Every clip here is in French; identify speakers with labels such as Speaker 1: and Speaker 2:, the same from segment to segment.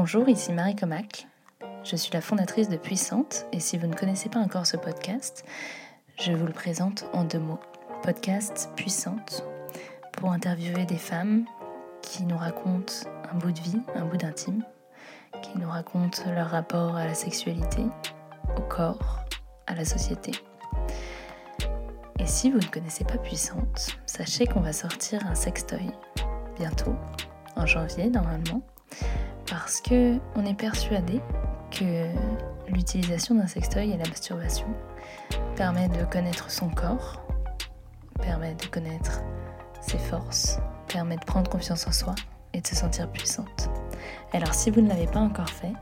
Speaker 1: Bonjour, ici Marie Comac. Je suis la fondatrice de Puissante et si vous ne connaissez pas encore ce podcast, je vous le présente en deux mots. Podcast Puissante pour interviewer des femmes qui nous racontent un bout de vie, un bout d'intime, qui nous racontent leur rapport à la sexualité, au corps, à la société. Et si vous ne connaissez pas Puissante, sachez qu'on va sortir un sextoy bientôt, en janvier normalement, parce que on est persuadé que l'utilisation d'un sextoy et la masturbation permet de connaître son corps, permet de connaître ses forces, permet de prendre confiance en soi et de se sentir puissante. Alors si vous ne l'avez pas encore fait,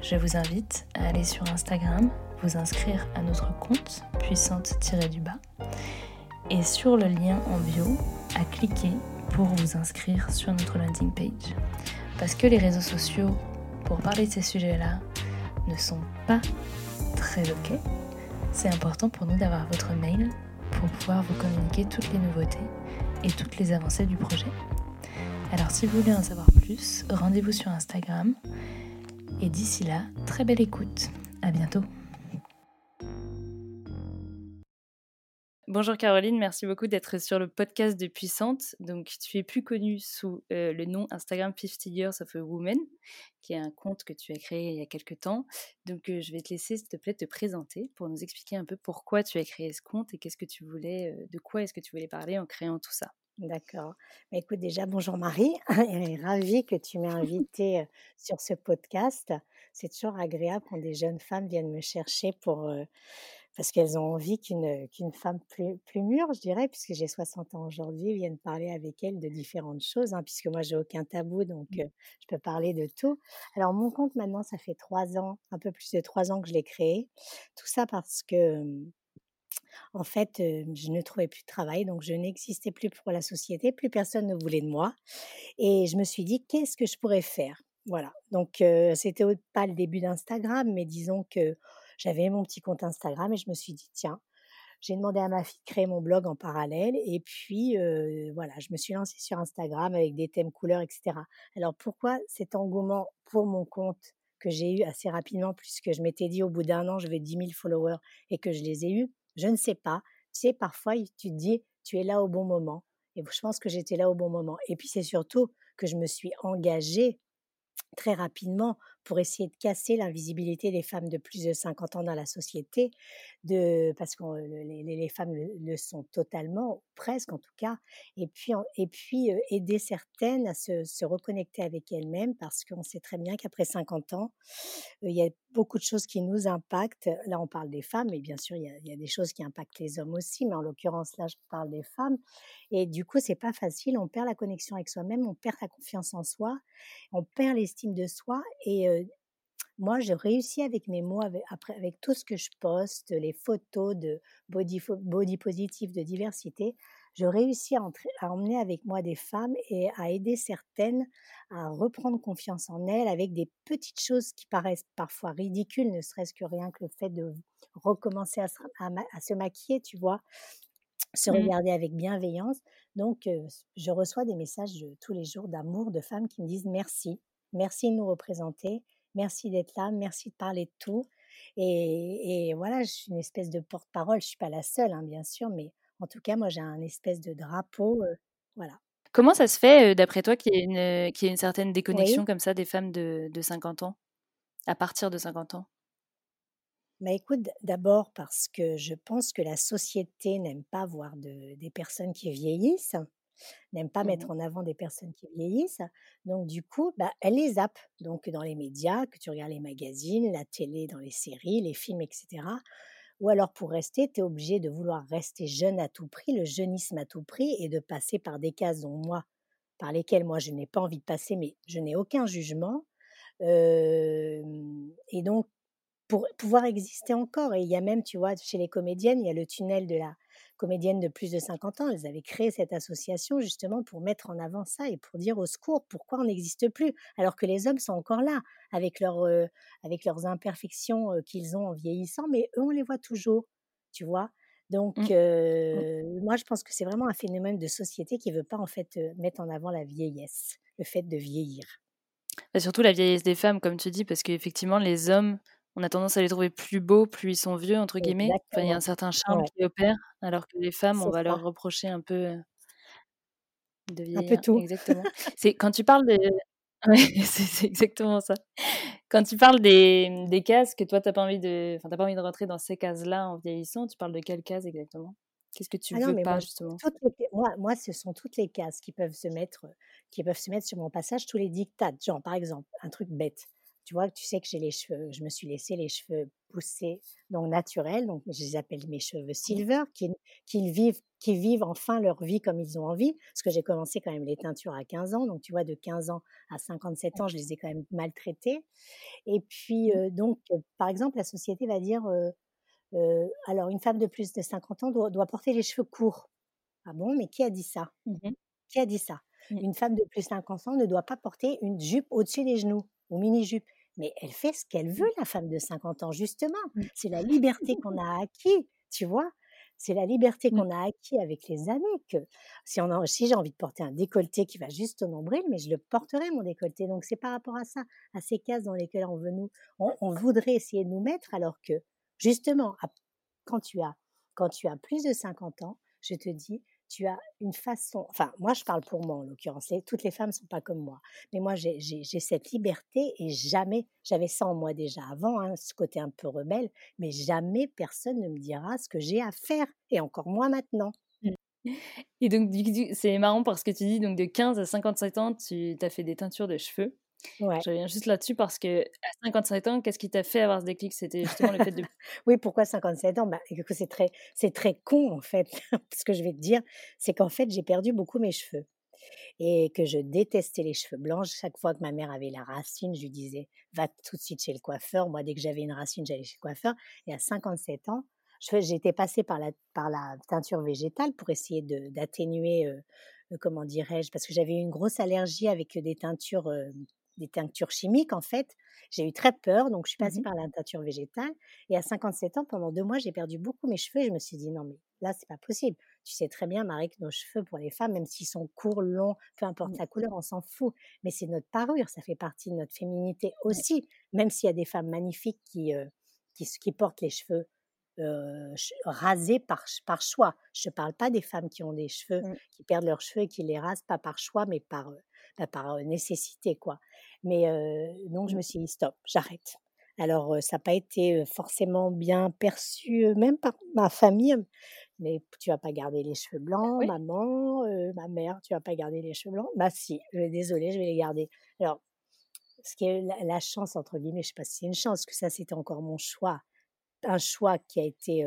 Speaker 1: je vous invite à aller sur Instagram, vous inscrire à notre compte puissante-du-bas et sur le lien en bio à cliquer pour vous inscrire sur notre landing page. Parce que les réseaux sociaux, pour parler de ces sujets-là, ne sont pas très ok. C'est important pour nous d'avoir votre mail pour pouvoir vous communiquer toutes les nouveautés et toutes les avancées du projet. Alors si vous voulez en savoir plus, rendez-vous sur Instagram. Et d'ici là, très belle écoute. À bientôt. Bonjour Caroline, merci beaucoup d'être sur le podcast de Puissante. Donc, tu es plus connue sous euh, le nom Instagram 50 Years of a Woman, qui est un compte que tu as créé il y a quelques temps. Donc, euh, je vais te laisser, s'il te plaît, te présenter pour nous expliquer un peu pourquoi tu as créé ce compte et qu'est-ce que tu voulais, euh, de quoi est-ce que tu voulais parler en créant tout ça.
Speaker 2: D'accord. Mais écoute, déjà, bonjour Marie. ravie que tu m'aies invitée sur ce podcast. C'est toujours agréable quand des jeunes femmes viennent me chercher pour parce qu'elles ont envie qu'une qu'une femme plus, plus mûre, je dirais, puisque j'ai 60 ans aujourd'hui, vienne parler avec elles de différentes choses, hein, puisque moi j'ai aucun tabou, donc mmh. je peux parler de tout. Alors mon compte maintenant, ça fait trois ans, un peu plus de trois ans que je l'ai créé. Tout ça parce que en fait, je ne trouvais plus de travail, donc je n'existais plus pour la société, plus personne ne voulait de moi. Et je me suis dit, qu'est-ce que je pourrais faire? Voilà, donc c'était pas le début d'Instagram, mais disons que j'avais mon petit compte Instagram et je me suis dit, tiens, j'ai demandé à ma fille de créer mon blog en parallèle et puis voilà, je me suis lancée sur Instagram avec des thèmes couleurs, etc. Alors pourquoi cet engouement pour mon compte que j'ai eu assez rapidement puisque je m'étais dit au bout d'un an je vais 10 000 followers et que je les ai eus, je ne sais pas. Tu sais, parfois tu te dis tu es là au bon moment et je pense que j'étais là au bon moment. Et puis c'est surtout que je me suis engagée très rapidement pour essayer de casser l'invisibilité des femmes de plus de 50 ans dans la société, parce que les, femmes le, sont totalement, presque en tout cas, et puis, aider certaines à se, reconnecter avec elles-mêmes, parce qu'on sait très bien qu'après 50 ans, il y a beaucoup de choses qui nous impactent. Là, on parle des femmes, mais bien sûr, il y, a, il y a des choses qui impactent les hommes aussi, mais en l'occurrence, là, je parle des femmes. Et du coup, c'est pas facile. On perd la connexion avec soi-même, on perd la confiance en soi, on perd l'estime de soi, et moi, je réussis avec mes mots, avec, après, avec tout ce que je poste, les photos de body, body positive, de diversité, je réussis à, à, emmener avec moi des femmes et à aider certaines à reprendre confiance en elles avec des petites choses qui paraissent parfois ridicules, ne serait-ce que rien que le fait de recommencer à se, à, se maquiller, tu vois, se mmh. regarder avec bienveillance. Donc, je reçois des messages tous les jours d'amour de femmes qui me disent merci, merci de nous représenter, Merci d'être là, merci de parler de tout. Et, voilà, je suis une espèce de porte-parole. Je suis pas la seule, hein, bien sûr, mais en tout cas, moi, j'ai un espèce de drapeau. voilà.
Speaker 1: Comment ça se fait, d'après toi, qu'il y, ait une, certaine déconnexion comme ça des femmes de, de 50 ans, à partir de 50 ans?
Speaker 2: Bah écoute, d'abord parce que je pense que la société n'aime pas voir de, des personnes qui vieillissent n'aime pas mmh mettre en avant des personnes qui vieillissent. Donc du coup, bah, elle les zappe. Donc dans les médias, que tu regardes les magazines, la télé, dans les séries, les films, etc. Ou alors pour rester, tu es obligé de vouloir rester jeune à tout prix, le jeunisme à tout prix, et de passer par des cases dont moi, par lesquelles moi je n'ai pas envie de passer, mais je n'ai aucun jugement. et donc pour pouvoir exister encore. Et il y a même, tu vois, chez les comédiennes, il y a le tunnel de la comédiennes de plus de 50 ans, elles avaient créé cette association justement pour mettre en avant ça et pour dire au secours pourquoi on n'existe plus, alors que les hommes sont encore là avec, leur, euh, avec leurs imperfections euh, qu'ils ont en vieillissant, mais eux, on les voit toujours, tu vois? Donc, mmh. Mmh. moi, je pense que c'est vraiment un phénomène de société qui ne veut pas en fait mettre en avant la vieillesse, le fait de vieillir.
Speaker 1: Bah, surtout la vieillesse des femmes, comme tu dis, parce qu'effectivement, les hommes, on a tendance à les trouver plus beaux, plus ils sont vieux, entre guillemets. Enfin, il y a un certain charme qui opère, alors que les femmes, on va leur reprocher un peu de vieillir.
Speaker 2: Un peu tout.
Speaker 1: Exactement. c'est quand tu parles de. c'est exactement ça. Quand tu parles des, des cases que toi, tu n'as pas, envie de... Enfin, pas envie de rentrer dans ces cases-là en vieillissant, tu parles de quelles cases exactement? Qu'est-ce que tu ah veux pas,
Speaker 2: moi,
Speaker 1: justement?
Speaker 2: moi, moi, ce sont toutes les cases qui peuvent se mettre, qui peuvent se mettre sur mon passage, tous les dictats. Genre, par exemple, un truc bête tu vois, tu sais que j'ai les cheveux, je me suis laissé les cheveux pousser, donc naturels, donc je les appelle mes cheveux mmh. silver, qui, qui, vivent, qui vivent enfin leur vie comme ils ont envie, parce que j'ai commencé quand même les teintures à 15 ans, donc tu vois, de 15 ans à 57 ans, je les ai quand même maltraités. Et puis, mmh. donc, par exemple, la société va dire, alors une femme de plus de 50 ans doit, doit, porter les cheveux courts. Ah bon, mais qui a dit ça? Mmh Qui a dit ça? Une femme de plus de 50 ans ne doit pas porter une jupe au-dessus des genoux ou mini-jupe mais elle fait ce qu'elle veut, la femme de 50 ans, justement. Mmh. C'est la liberté qu'on a acquis, tu vois? C'est la liberté mmh. qu'on a acquis avec les années. Que si, on si j'ai envie de porter un décolleté qui va juste au nombril, mais je le porterai mon décolleté. Donc c'est par rapport à ça, à ces cases dans lesquelles on veut nous, on, voudrait essayer de nous mettre, alors que justement, quand tu as quand tu as plus de 50 ans, je te dis, tu as une façon, enfin moi je parle pour moi en l'occurrence, toutes les femmes ne sont pas comme moi, mais moi j'ai cette liberté et jamais, j'avais ça en moi déjà avant, hein, ce côté un peu rebelle, mais jamais personne ne me dira ce que j'ai à faire, et encore moins maintenant. Mmh.
Speaker 1: Et donc c'est marrant parce que tu dis donc de 15 à 57 ans, tu as fait des teintures de cheveux. Ouais. Je reviens juste là-dessus parce que à 57 ans, qu'est-ce qui t'a fait avoir ce déclic? C'était justement le fait de.
Speaker 2: oui, pourquoi 57 ans? Bah, C'est très, c'est très con en fait. Ce que je vais te dire, c'est qu'en fait, j'ai perdu beaucoup mes cheveux et que je détestais les cheveux blancs. Chaque fois que ma mère avait la racine, je lui disais va tout de suite chez le coiffeur. Moi, dès que j'avais une racine, j'allais chez le coiffeur. Et à 57 ans, j'étais passée par la, par la teinture végétale pour essayer d'atténuer, euh, comment dirais-je, parce que j'avais une grosse allergie avec des teintures euh, des teintures chimiques, en fait. J'ai eu très peur, donc je suis passée mmh par la teinture végétale. Et à 57 ans, pendant deux mois, j'ai perdu beaucoup mes cheveux. Et je me suis dit, non, mais là, c'est pas possible. Tu sais très bien, Marie, que nos cheveux, pour les femmes, même s'ils sont courts, longs, peu importe la couleur, on s'en fout. Mais c'est notre parure, ça fait partie de notre féminité aussi. Même s'il y a des femmes magnifiques qui, euh, qui, portent les cheveux euh, rasés par, par choix. Je ne parle pas des femmes qui ont des cheveux, mmh. qui perdent leurs cheveux et qui les rasent, pas par choix, mais par, euh, par nécessité. quoi. Mais donc, je me suis dit, stop, j'arrête. Alors, ça n'a pas été forcément bien perçu, même par ma famille. Mais tu vas pas garder les cheveux blancs, maman, ma mère, tu vas pas garder les cheveux blancs? Bah si, désolée, je vais les garder. Alors, ce qui est la, chance, entre guillemets, je sais pas si c'est une chance, que ça, c'était encore mon choix. Un choix qui a été,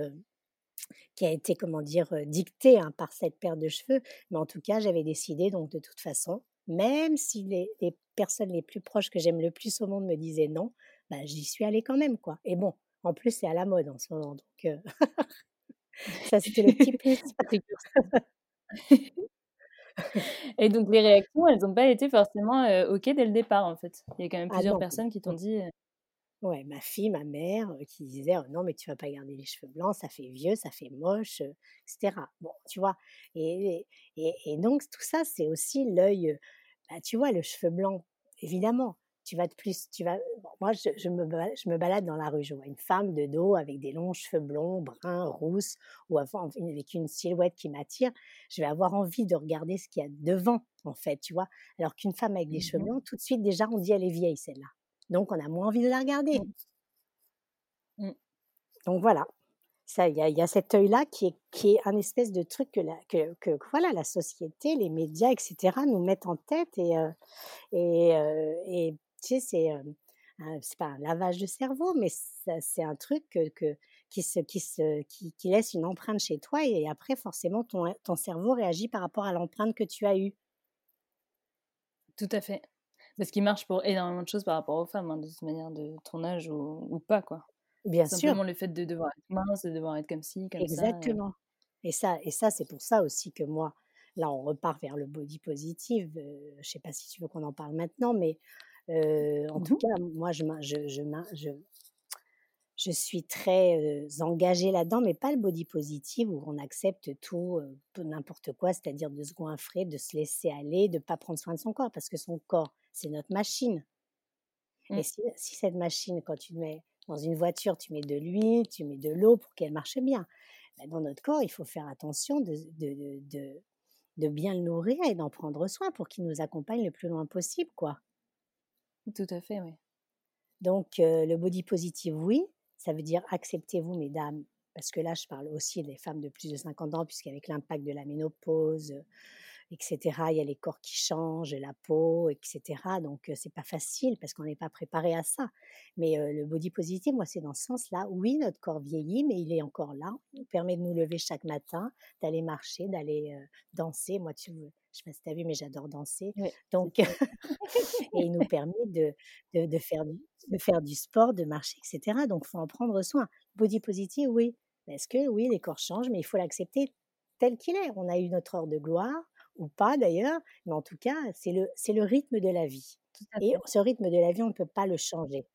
Speaker 2: qui a été comment dire, dicté hein, par cette paire de cheveux. Mais en tout cas, j'avais décidé, donc de toute façon, même si les, personnes les plus proches que j'aime le plus au monde me disaient non, bah, j'y suis allée quand même, quoi. Et bon, en plus, c'est à la mode en ce moment, donc euh, ça, c'était le petit plus.
Speaker 1: Et donc, les réactions, elles n'ont pas été forcément OK dès le départ, en fait? Il y a quand même ah plusieurs personnes qui t'ont dit.
Speaker 2: Ouais, ma fille, ma mère, qui disait «Oh non, mais tu vas pas garder les cheveux blancs, ça fait vieux, ça fait moche, etc. Bon, tu vois? Et, et, et donc, tout ça, c'est aussi l'œil. Bah, tu vois, le cheveu blanc, évidemment, tu vas de plus. Tu vas, moi, je, je, me, je me balade dans la rue, je vois une femme de dos avec des longs cheveux blonds, bruns, rousses, ou avec une silhouette qui m'attire. Je vais avoir envie de regarder ce qu'il y a devant, en fait, tu vois. Alors qu'une femme avec des mmh cheveux blancs, tout de suite, déjà, on dit elle est vieille, celle-là. Donc, on a moins envie de la regarder. Mmh. Mmh. Donc, voilà. Il y, y, a cet œil-là qui est, qui est un espèce de truc que la, que, voilà, la société, les médias, etc., nous mettent en tête. Et, euh, et, euh, tu sais, c'est, euh, c'est pas un lavage de cerveau, mais c'est un truc que, que, qui, se, qui, se, qui, laisse une empreinte chez toi. Et après, forcément, ton, ton cerveau réagit par rapport à l'empreinte que tu as eue.
Speaker 1: Tout à fait. C'est ce qui marche pour énormément de choses par rapport aux femmes, hein, de toute manière, de ton âge ou, ou pas, quoi.
Speaker 2: Bien Simplement
Speaker 1: le fait de devoir être mince, de devoir être comme ci, comme
Speaker 2: ça. Exactement. Et ça, et ça c'est pour ça aussi que moi, là, on repart vers le body positive. je ne sais pas si tu veux qu'on en parle maintenant, mais en mmh tout cas, moi, je, je, je, je, je suis très engagée là-dedans, mais pas le body positive où on accepte tout, n'importe quoi, c'est-à-dire de se goinfrer, de se laisser aller, de ne pas prendre soin de son corps, parce que son corps, c'est notre machine. Mmh. Et si, cette machine, quand tu mets dans une voiture, tu mets de l'huile, tu mets de l'eau pour qu'elle marche bien. Ben, dans notre corps, il faut faire attention de, de, de, bien le nourrir et d'en prendre soin pour qu'il nous accompagne le plus loin possible, quoi.
Speaker 1: Tout à fait, oui.
Speaker 2: Donc, le body positive, oui, ça veut dire acceptez-vous, mesdames, parce que là, je parle aussi des femmes de plus de 50 ans, puisqu'avec l'impact de la ménopause, etc., il y a les corps qui changent, la peau, etc. Donc, c'est pas facile parce qu'on n'est pas préparé à ça. Mais le body positive, moi, c'est dans ce sens-là. Oui, notre corps vieillit, mais il est encore là. Il permet de nous lever chaque matin, d'aller marcher, d'aller danser. Moi, tu, je sais pas si tu as vu, mais j'adore danser. Donc, et il nous permet de, de, de, faire, de faire du sport, de marcher, etc. Donc, il faut en prendre soin. Body positive, oui. Est-ce que oui, les corps changent, mais il faut l'accepter tel qu'il est. On a eu notre heure de gloire, ou pas d'ailleurs, mais en tout cas, c'est le, c'est le rythme de la vie. Et ce rythme de la vie, on ne peut pas le changer.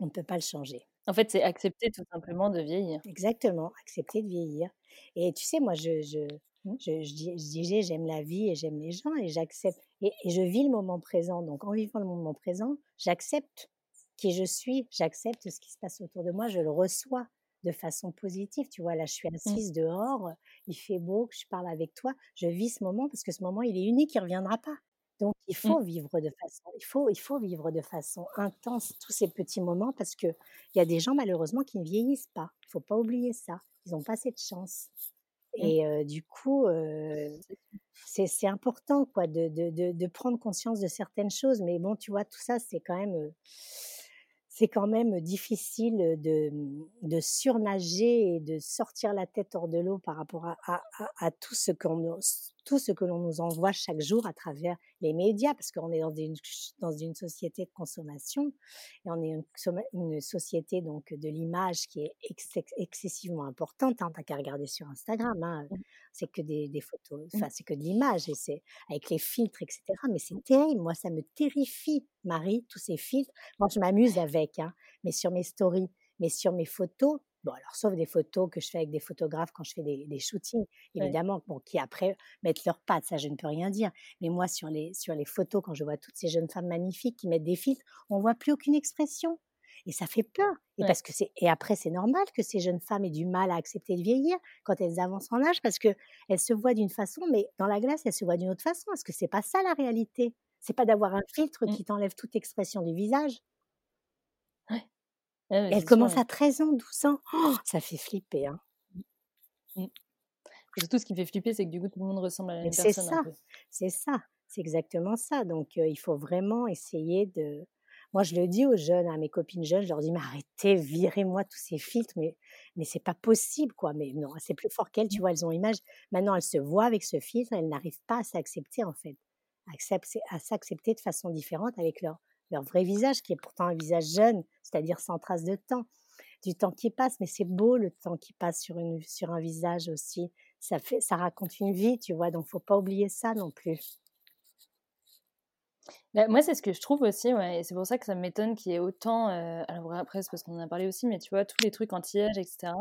Speaker 2: On ne peut pas le changer.
Speaker 1: En fait, c'est accepter tout simplement de vieillir.
Speaker 2: Exactement, accepter de vieillir. Et tu sais, moi, je, je, mmh. je, je, disais, j'aime la vie et j'aime les gens et j'accepte. Et, et, je vis le moment présent. Donc, en vivant le moment présent, j'accepte qui je suis, j'accepte ce qui se passe autour de moi, je le reçois de façon positive. Tu vois, là, je suis mmh. assise dehors, il fait beau, je parle avec toi, je vis ce moment parce que ce moment, il est unique, il ne reviendra pas. Donc, il mmh. faut vivre de façon, il faut, il faut vivre de façon intense tous ces petits moments parce que il y a des gens malheureusement qui ne vieillissent pas. Il faut pas oublier ça. Ils n'ont pas cette chance. Mmh. Et du coup, c'est important quoi de, de, de, de, prendre conscience de certaines choses. Mais bon, tu vois, tout ça, c'est quand même c'est quand même difficile de, de, surnager et de sortir la tête hors de l'eau par rapport à tout ce qu'on tout ce que l'on nous envoie chaque jour à travers les médias, parce qu'on est dans une, dans une société de consommation et on est une, une société donc de l'image qui est excessivement importante. Hein, T'as qu'à regarder sur Instagram, hein, c'est que des, des photos, enfin c'est que de l'image et c'est avec les filtres, etc. Mais c'est terrible, moi ça me terrifie, Marie, tous ces filtres. Moi je m'amuse avec, hein, mais sur mes stories, mais sur mes photos, Bon, alors, sauf des photos que je fais avec des photographes quand je fais des, des shootings, évidemment, bon, qui après mettent leurs pattes, ça je ne peux rien dire. Mais moi, sur les, sur les photos, quand je vois toutes ces jeunes femmes magnifiques qui mettent des filtres, on voit plus aucune expression. Et ça fait peur. Et, parce que c'est, et après, c'est normal que ces jeunes femmes aient du mal à accepter de vieillir quand elles avancent en âge, parce qu'elles se voient d'une façon, mais dans la glace, elles se voient d'une autre façon. Parce que c'est pas ça la réalité? C'est pas d'avoir un filtre mmh. qui t'enlève toute expression du visage? Elle commence à 13 ans, 12 ans. Oh, ça fait flipper. Hein.
Speaker 1: Mmh. Mmh. Surtout, ce qui fait flipper, c'est que du coup, tout le monde ressemble à la même
Speaker 2: personne. C'est ça, c'est ça, c'est exactement ça. Donc, il faut vraiment essayer de. Moi, je le dis aux jeunes, à mes copines jeunes, je leur dis, mais arrêtez, virez-moi tous ces filtres, mais, mais c'est pas possible, quoi. Mais non, c'est plus fort qu'elles, tu mmh. vois, elles ont l'image. Maintenant, elles se voient avec ce filtre, elles n'arrivent pas à s'accepter, en fait. À s'accepter de façon différente avec leur, leur vrai visage, qui est pourtant un visage jeune, c'est-à-dire sans trace de temps, du temps qui passe, mais c'est beau le temps qui passe sur, une, sur un visage aussi. Ça, fait, ça raconte une vie, tu vois, donc faut pas oublier ça non plus.
Speaker 1: Bah, moi, c'est ce que je trouve aussi, ouais, et c'est pour ça que ça m'étonne qu'il y ait autant. Euh, alors, après, c'est parce qu'on en a parlé aussi, mais tu vois, tous les trucs anti-âge, etc.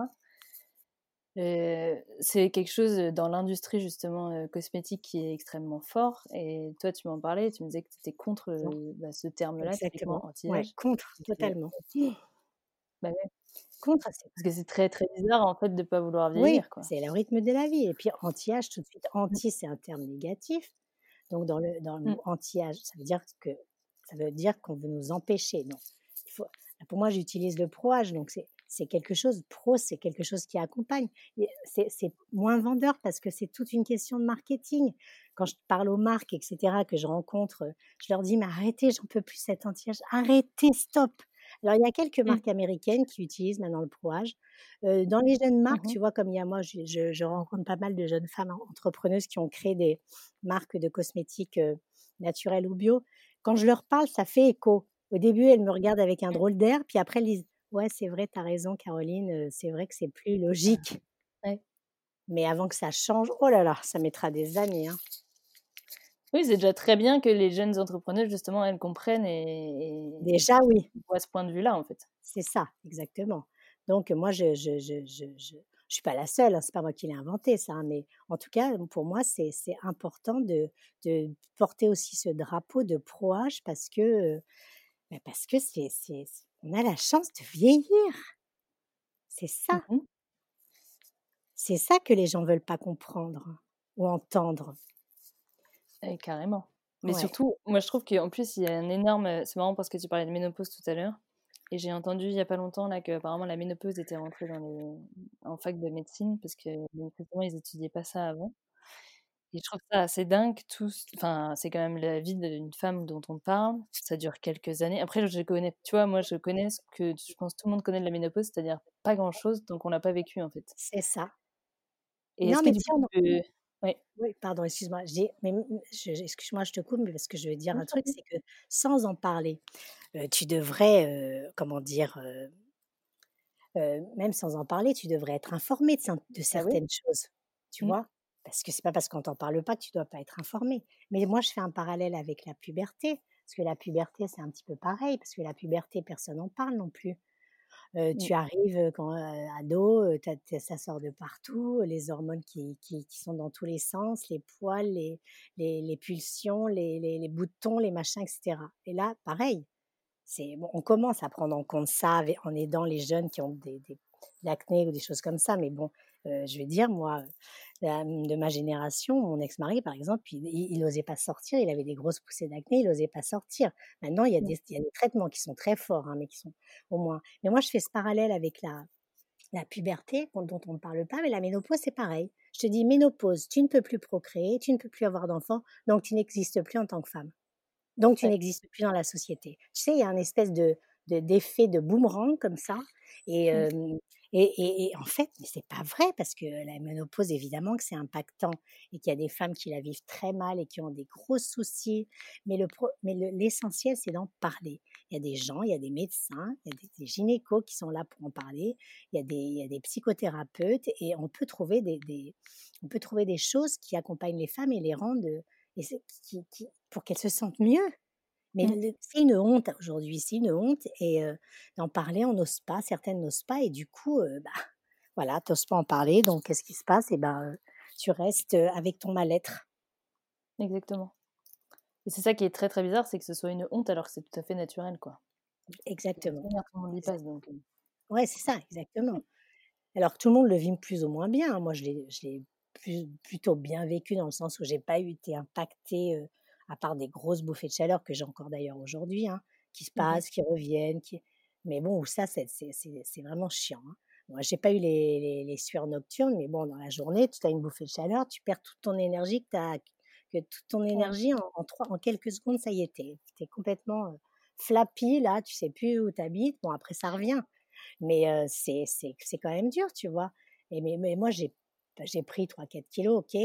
Speaker 1: Euh, c'est quelque chose dans l'industrie justement euh, cosmétique qui est extrêmement fort. Et toi, tu m'en parlais, tu me disais que tu étais contre euh, bah, ce terme-là,
Speaker 2: exactement. Ouais, contre, totalement.
Speaker 1: Bah, contre, parce que c'est très très bizarre en fait de ne pas vouloir vieillir.
Speaker 2: Oui, c'est le rythme de la vie. Et puis anti-âge, tout de suite, anti, c'est un terme négatif. Donc dans le, dans le mmh. anti-âge, ça veut dire que ça veut dire qu'on veut nous empêcher. Non, il faut, pour moi, j'utilise le pro-âge, donc c'est c'est quelque chose, pro, c'est quelque chose qui accompagne. C'est moins vendeur parce que c'est toute une question de marketing. Quand je parle aux marques, etc., que je rencontre, je leur dis, mais arrêtez, j'en peux plus cet anti-âge, arrêtez, stop. Alors, il y a quelques mmh. marques américaines qui utilisent maintenant le pro-âge. Euh, dans les jeunes marques, mmh tu vois, comme il y a moi, je, je, rencontre pas mal de jeunes femmes entrepreneuses qui ont créé des marques de cosmétiques euh, naturelles ou bio. Quand je leur parle, ça fait écho. Au début, elles me regardent avec un drôle d'air, puis après, elles disent Ouais, c'est vrai, tu as raison, Caroline. C'est vrai que c'est plus logique. Mais avant que ça change, oh là là, ça mettra des années. Hein.
Speaker 1: Oui, c'est déjà très bien que les jeunes entrepreneurs, justement, elles comprennent et,
Speaker 2: déjà oui.
Speaker 1: à ce point de vue-là, en fait.
Speaker 2: C'est ça, exactement. Donc moi, je, je, je, je, je suis pas la seule, hein, c'est pas moi qui l'ai inventé ça, hein, mais en tout cas, pour moi, c'est important de, de porter aussi ce drapeau de pro-âge parce que, bah, parce que c'est, on a la chance de vieillir. C'est ça.
Speaker 1: Mmh
Speaker 2: c'est ça que les gens veulent pas comprendre ou entendre.
Speaker 1: Et carrément. Mais surtout, moi je trouve qu'en plus, il y a un énorme. C'est marrant parce que tu parlais de ménopause tout à l'heure. Et j'ai entendu il n'y a pas longtemps là, qu'apparemment la ménopause était rentrée dans les... en fac de médecine parce que manifestement ils n'étudiaient pas ça avant. Et je trouve ça assez dingue. Tous... Enfin, c'est quand même la vie d'une femme dont on parle. Ça dure quelques années. Après, je connais, tu vois, moi je connais ce que je pense tout le monde connaît de la ménopause, c'est-à-dire pas grand-chose, donc on l'a pas vécu en fait.
Speaker 2: C'est ça.
Speaker 1: Et non, mais
Speaker 2: oui. pardon, excuse-moi. Mais excuse-moi, je te coupe, mais parce que je veux dire un truc, c'est que sans en parler, tu devrais, comment dire, même sans en parler, tu devrais être informé de, de ah certaines choses, tu mmh. vois? Parce que c'est pas parce qu'on t'en parle pas que tu dois pas être informé. Mais moi, je fais un parallèle avec la puberté, parce que la puberté, c'est un petit peu pareil, parce que la puberté, personne n'en parle non plus. Mmh. tu arrives quand ado, ça sort de partout, les hormones qui, qui, sont dans tous les sens, les poils, les, les, les pulsions, les, les, boutons, les machins, etc. Et là, pareil, c'est bon, on commence à prendre en compte ça en aidant les jeunes qui ont des, des, l'acné ou des choses comme ça. Mais bon, je vais dire, moi, de ma génération, mon ex-mari, par exemple, il n'osait pas sortir, il avait des grosses poussées d'acné, il n'osait pas sortir. Maintenant, il y, a des, il y a des traitements qui sont très forts, hein, mais qui sont au moins. Mais moi, je fais ce parallèle avec la, la puberté, dont on ne parle pas, mais la ménopause, c'est pareil. Je te dis, ménopause, tu ne peux plus procréer, tu ne peux plus avoir d'enfants, donc tu n'existes plus en tant que femme. Donc tu n'existes plus dans la société. Tu sais, il y a un espèce de d'effet de, boomerang comme ça. Et. Et, en fait, c'est pas vrai parce que la ménopause, évidemment, que c'est impactant et qu'il y a des femmes qui la vivent très mal et qui ont des gros soucis. Mais le, mais l'essentiel, c'est d'en parler. Il y a des gens, il y a des médecins, il y a des, gynécos qui sont là pour en parler. Il y a des, il y a des psychothérapeutes et on peut trouver des, on peut trouver des choses qui accompagnent les femmes et les rendent et qui, qui, pour qu'elles se sentent mieux. Mais mmh. c'est une honte aujourd'hui, c'est une honte et d'en parler, on n'ose pas, certaines n'osent pas et du coup, bah, voilà, tu n'oses pas en parler, donc qu'est-ce qui se passe? Et ben, tu restes avec ton mal-être.
Speaker 1: Exactement. Et c'est ça qui est très très bizarre, c'est que ce soit une honte alors que c'est tout à fait naturel, quoi.
Speaker 2: Exactement.
Speaker 1: Tout le monde y passe, donc.
Speaker 2: Ouais, c'est ça, exactement. Alors que tout le monde le vit plus ou moins bien. Hein. Moi, je l'ai plutôt bien vécu dans le sens où j'ai pas eu été impactée à part des grosses bouffées de chaleur que j'ai encore d'ailleurs aujourd'hui, hein, qui se mmh passent, qui reviennent. Qui... Mais bon, ça, c'est vraiment chiant. Hein. Moi, j'ai pas eu les, les, sueurs nocturnes, mais bon, dans la journée, tu as une bouffée de chaleur, tu perds toute ton énergie, que, as, que toute ton énergie en, trois, en quelques secondes, ça y est, tu es, complètement euh, flappy, là, tu sais plus où tu habites. Bon, après, ça revient. Mais euh, c'est quand même dur, tu vois. Et mais, mais moi, j'ai j'ai pris 3-4 kilos, ok,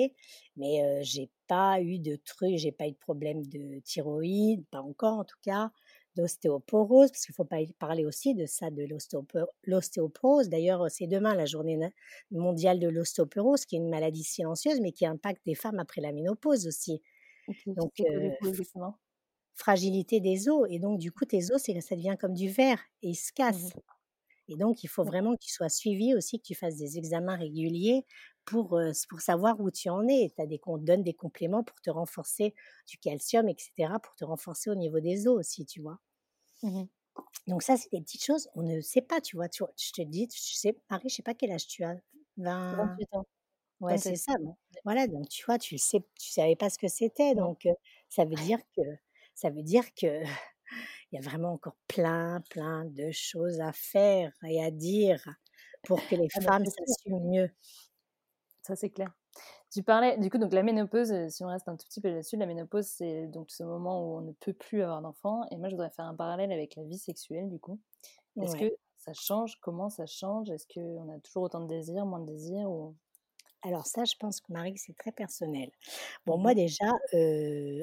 Speaker 2: mais j'ai pas eu de trucs, j'ai pas eu de problème de thyroïde, pas encore en tout cas, d'ostéoporose, parce qu'il faut pas parler aussi de ça, de l'ostéoporose. D'ailleurs, c'est demain la journée mondiale de l'ostéoporose, qui est une maladie silencieuse, mais qui impacte des femmes après la ménopause aussi. donc, fragilité des os, et donc du coup, tes os, ça devient comme du verre, et ils se mmh cassent. Et donc, il faut vraiment que tu sois suivi aussi, que tu fasses des examens réguliers pour, pour savoir où tu en es. As des, on te donne des compléments pour te renforcer du calcium, etc., pour te renforcer au niveau des os aussi, tu vois. Mmh donc ça, c'est des petites choses, on ne sait pas, tu vois. Tu, je te dis, tu sais, Marie, je sais pas quel âge tu as.
Speaker 1: 20... 28 ans.
Speaker 2: Ouais, c'est ça. Voilà, donc tu vois, tu sais, tu savais pas ce que c'était, donc ça veut dire que ça veut dire que il y a vraiment encore plein, plein de choses à faire et à dire pour que les ah femmes s'assument mieux.
Speaker 1: Ça, c'est clair. Tu parlais, du coup, donc la ménopause, euh, si on reste un tout petit peu là-dessus, la ménopause, c'est donc ce moment où on ne peut plus avoir d'enfants. Et moi, je voudrais faire un parallèle avec la vie sexuelle, du coup. Est-ce que ça change? Comment ça change? Est-ce qu'on a toujours autant de désirs, moins de désirs ou...
Speaker 2: Alors ça, je pense que Marie, c'est très personnel. Bon, moi mmh déjà,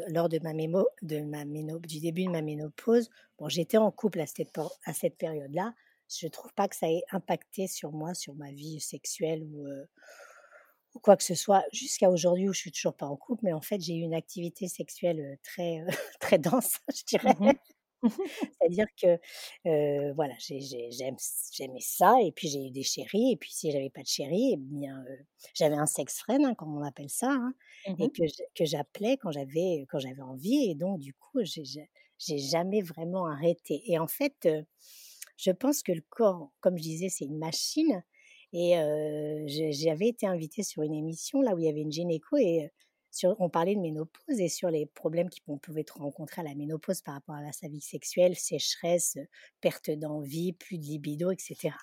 Speaker 2: lors de ma mémo, de ma méno, du début de ma ménopause, bon, j'étais en couple à cette, à cette période-là. Je ne trouve pas que ça ait impacté sur moi, sur ma vie sexuelle ou, ou quoi que ce soit, jusqu'à aujourd'hui où je suis toujours pas en couple. Mais en fait, j'ai eu une activité sexuelle très, très dense, je dirais.
Speaker 1: Mmh
Speaker 2: C'est-à-dire que, heu, voilà, j'aimais ça et puis j'ai eu des chéris et puis si j'avais pas de chéri et bien, j'avais un sex friend, hein, comme on appelle ça, hein
Speaker 1: Mmh
Speaker 2: et que j'appelais quand j'avais, quand j'avais envie et donc du coup, j'ai jamais vraiment arrêté et en fait, je pense que le corps, comme je disais, c'est une machine et j'avais été invitée sur une émission là où il y avait une gynéco et on parlait de ménopause et sur les problèmes qu'on pouvait rencontrer à la ménopause par rapport à sa vie sexuelle, sécheresse, perte d'envie, plus de libido et cetera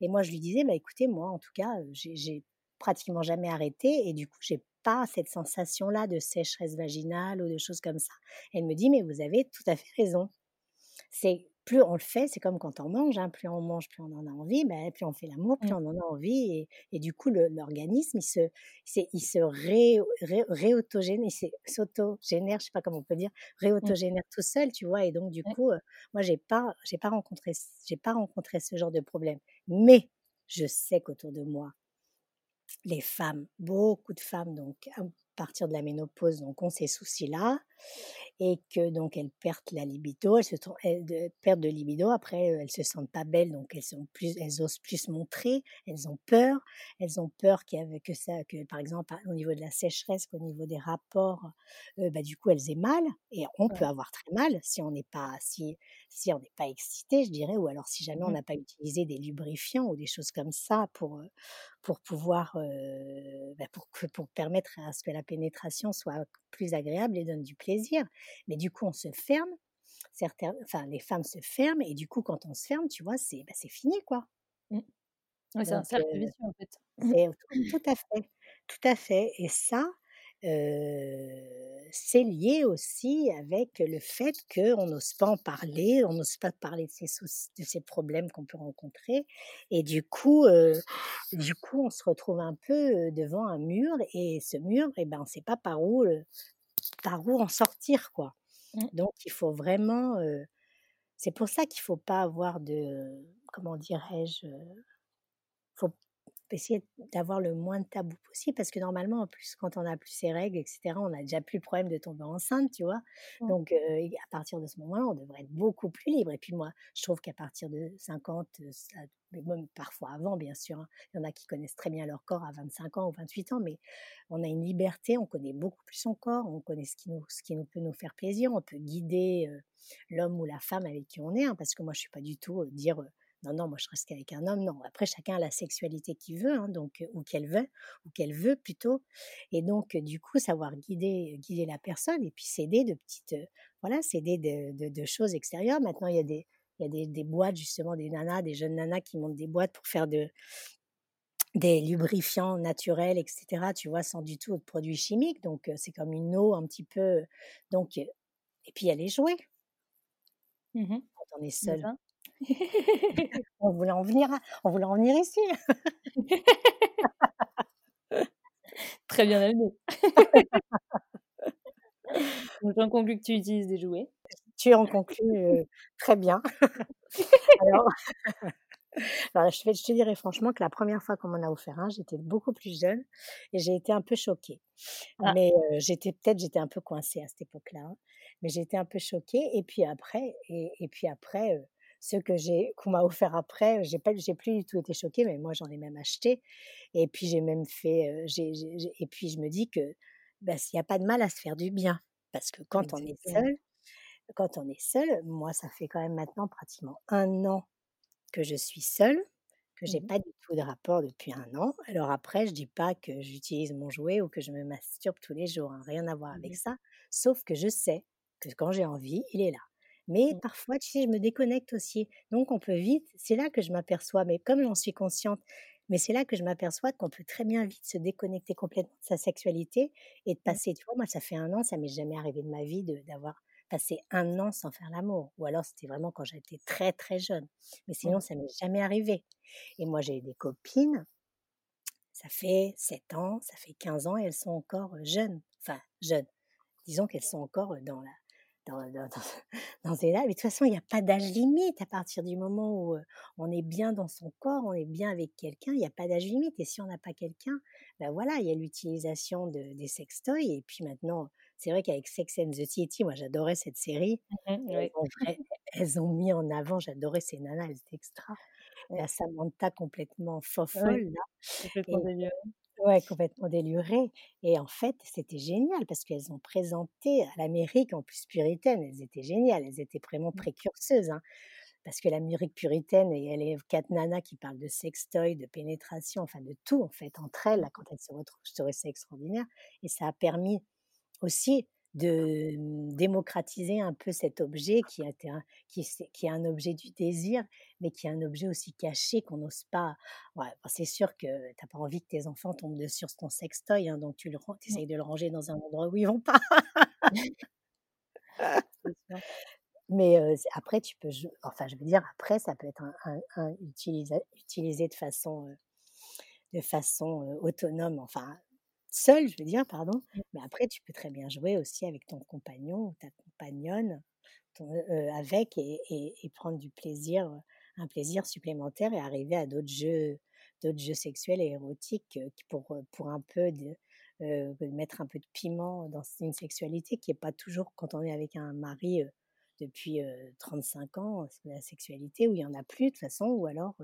Speaker 2: et moi je lui disais: «Bah écoutez, moi en tout cas, j'ai pratiquement jamais arrêté et du coup j'ai pas cette sensation-là de sécheresse vaginale ou de choses comme ça». Elle me dit: «Mais vous avez tout à fait raison». Plus on le fait, c'est comme quand on mange, hein, plus on mange, plus on en a envie, bah, plus on fait l'amour, plus
Speaker 1: Mmh.
Speaker 2: on en a envie et et du coup l'organisme il se il se ré ré réautogénère, il s'autogénère, je sais pas comment on peut dire,
Speaker 1: Mmh.
Speaker 2: réautogénère tout seul, tu vois? Et donc du
Speaker 1: Ouais.
Speaker 2: coup, moi j'ai pas j'ai pas rencontré j'ai pas rencontré ce genre de problème. Mais je sais qu'autour de moi les femmes, beaucoup de femmes donc à partir de la ménopause donc ont ces soucis-là et que donc elles perdent la libido, elles se elles de perdent de libido après, elles se sentent pas belles donc elles sont plus elles osent plus se montrer, elles ont peur, elles ont peur qu'il y que ça que par exemple au niveau de la sécheresse, qu'au niveau des rapports, heu, bah, du coup elles aient mal. Et on peut avoir très mal si on n'est pas si si on n'est pas excité je dirais ou alors si jamais on
Speaker 1: Mmh mh.
Speaker 2: n'a pas utilisé des lubrifiants ou des choses comme ça pour, heu, pour pouvoir, heu, bah, pour que pour permettre à ce que la pénétration soit plus agréable et donne du plaisir. Mais du coup on se ferme, certains enfin les femmes se ferment et du coup quand on se ferme, tu vois, c'est, bah, c'est fini quoi.
Speaker 1: Mmh. Ouais, c'est un cercle vicieux en fait.
Speaker 2: tout à fait, tout à fait et ça, c'est lié aussi avec le fait qu'on n'ose pas en parler, on n'ose pas parler de ces souci de ces problèmes qu'on peut rencontrer et du coup, du coup on se retrouve un peu, devant un mur et ce mur et ben, on sait pas par où, par où en sortir quoi.
Speaker 1: Mmh.
Speaker 2: Donc il faut vraiment, c'est pour ça qu'il faut pas avoir de, comment dirais-je? Faut essayer d'avoir le moins de tabous possible parce que normalement en plus quand on a plus ses règles et cetera, on a déjà plus le problème de tomber enceinte, tu vois?
Speaker 1: Mmh.
Speaker 2: Donc et à partir de ce moment-là, on devrait être beaucoup plus libre et puis moi, je trouve qu'à partir de 50, heu, ça mais même parfois avant bien sûr, hein. Il y en a qui connaissent très bien leur corps à 25 ans ou 28 ans, mais on a une liberté, on connaît beaucoup plus son corps, on connaît ce qui nous ce qui nous peut nous faire plaisir, on peut guider, heu, l'homme ou la femme avec qui on est, hein, parce que moi je suis pas du tout, dire, «Non, non, moi je reste qu'avec un homme», non. Après chacun a la sexualité qu'il veut, hein, donc ou qu'elle veut ou qu'elle veut plutôt et donc du coup savoir guider guider la personne et puis s'aider de petites, voilà, s'aider de de de choses extérieures. Maintenant il y a des il y a des des boîtes justement, des nanas, des jeunes nanas qui montent des boîtes pour faire de des lubrifiants naturels et cetera, tu vois? Sans du tout de produits chimiques donc c'est comme une eau un petit peu, donc et puis il y a les jouets
Speaker 1: Mmh mh.
Speaker 2: quand on est
Speaker 1: C'est
Speaker 2: seul. On voulait en venir à on voulait en venir ici.
Speaker 1: Très bien amené. Donc j'en conclus que tu utilises des jouets.
Speaker 2: Tu en conclus, heu, très bien. Alors alors je vais je te dirais franchement que la 1re fois qu'on m'en a offert un, j'étais beaucoup plus jeune et j'ai été un peu choquée.
Speaker 1: Ah.
Speaker 2: Mais heu, j'étais peut-être j'étais un peu coincée à cette époque-là, hein, mais j'ai été un peu choquée et puis après et et puis après, heu, ceux que j'ai qu'on m'a offert après, j'ai pas j'ai plus du tout été choquée, mais moi j'en ai même acheté et puis j'ai même fait, j'ai et puis je me dis que, bah, s'il y a pas de mal à se faire du bien. Parce que quand on est seul quand on est seul, moi ça fait quand même maintenant pratiquement 1 an que je suis seule, que
Speaker 1: Mmh
Speaker 2: j'ai
Speaker 1: mh.
Speaker 2: pas du tout de rapport depuis 1 an. Alors après je dis pas que j'utilise mon jouet ou que je me masturbe tous les jours, hein, rien à voir
Speaker 1: Mmh
Speaker 2: avec
Speaker 1: mh.
Speaker 2: ça, sauf que je sais que quand j'ai envie, il est là. Mais
Speaker 1: Mmh.
Speaker 2: parfois, tu sais, je me déconnecte aussi, donc on peut vite c'est là que je m'aperçois, mais comme j'en suis consciente, mais c'est là que je m'aperçois qu'on peut très bien vite se déconnecter complètement de sa sexualité et de
Speaker 1: Mmh.
Speaker 2: passer tu vois, moi ça fait 1 an, ça m'est jamais arrivé de ma vie d'avoir passé 1 an sans faire l'amour. Ou alors c'était vraiment quand j'étais très, très jeune. Mais
Speaker 1: Mmh.
Speaker 2: sinon ça m'est jamais arrivé. Et moi j'ai des copines. Ça fait 7 ans, ça fait 15 ans et elles sont encore, jeunes, enfin jeunes, disons qu'elles sont encore, dans la dans ces là mais de toute façon il y a pas d'âge limite à partir du moment où, on est bien dans son corps, on est bien avec quelqu'un, il y a pas d'âge limite. Et si on n'a pas quelqu'un, bah, voilà, il y a l'utilisation de des sextoys. Et puis maintenant c'est vrai qu'avec Sex and the City, moi j'adorais cette série.
Speaker 1: Mmh
Speaker 2: elles, ont elles, ont mis en avant, j'adorais ces nanas, elles étaient extra. La Samantha complètement fofolle, là.
Speaker 1: Complètement délurée.
Speaker 2: Ouais, complètement délurée. Et en fait, c'était génial parce qu'elles ont présenté à l'Amérique, en plus puritaine, elles étaient géniales, elles étaient vraiment mmh. précurseuses. Hein parce que l'Amérique puritaine, et elle est quatre nanas qui parlent de sextoy, de pénétration, enfin de tout en fait entre elles, là, quand elles se retrouvent, je trouvais ça extraordinaire. Et ça a permis aussi de mmh, démocratiser un peu cet objet qui, a un, qui, qui est un objet du désir, mais qui est un objet aussi caché qu'on n'ose pas. Ouais, c'est sûr que tu n'as pas envie que tes enfants tombent sur ton sextoy, hein, donc tu le, mmh. essayes de le ranger dans un endroit où ils vont pas. Mais après, tu peux, enfin, je veux dire, après, ça peut être un, utilisé, de façon, de façon autonome, enfin, seul, je veux dire, pardon. Mmh. Mais après, tu peux très bien jouer aussi avec ton compagnon ou ta compagnonne, avec et, et, prendre du plaisir, un plaisir supplémentaire et arriver à d'autres jeux, d'autres jeux sexuels et érotiques pour, pour un peu de, mettre un peu de piment dans une sexualité qui n'est pas toujours quand on est avec un mari depuis 35 ans, la sexualité, où il n'y en a plus de toute façon, ou alors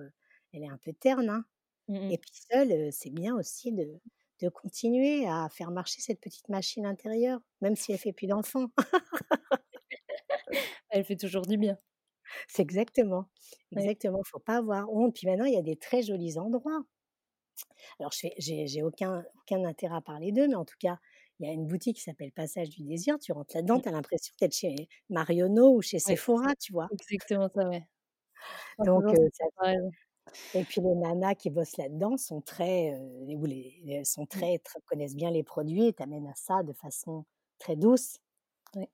Speaker 2: elle est un peu terne. Hein. Mmh et puis seule, c'est bien aussi de, de continuer à faire marcher cette petite machine intérieure, même si elle fait plus d'enfants.
Speaker 1: elle fait toujours du bien.
Speaker 2: C'est exactement, exactement. Il ne faut pas avoir honte. Puis maintenant, il y a des très jolis endroits. Alors, j'ai aucun, aucun intérêt à parler d'eux, mais en tout cas, il y a une boutique qui s'appelle Passage du Désir. Tu rentres là-dedans, tu as l'impression d'être chez Marionneau ou chez Sephora, tu vois.
Speaker 1: Exactement ça, ouais.
Speaker 2: Donc, et puis les nanas qui bossent là-dedans sont très, euh, les, sont mmh. très, connaissent bien les produits et t'amènent à ça de façon très douce.
Speaker 1: Oui.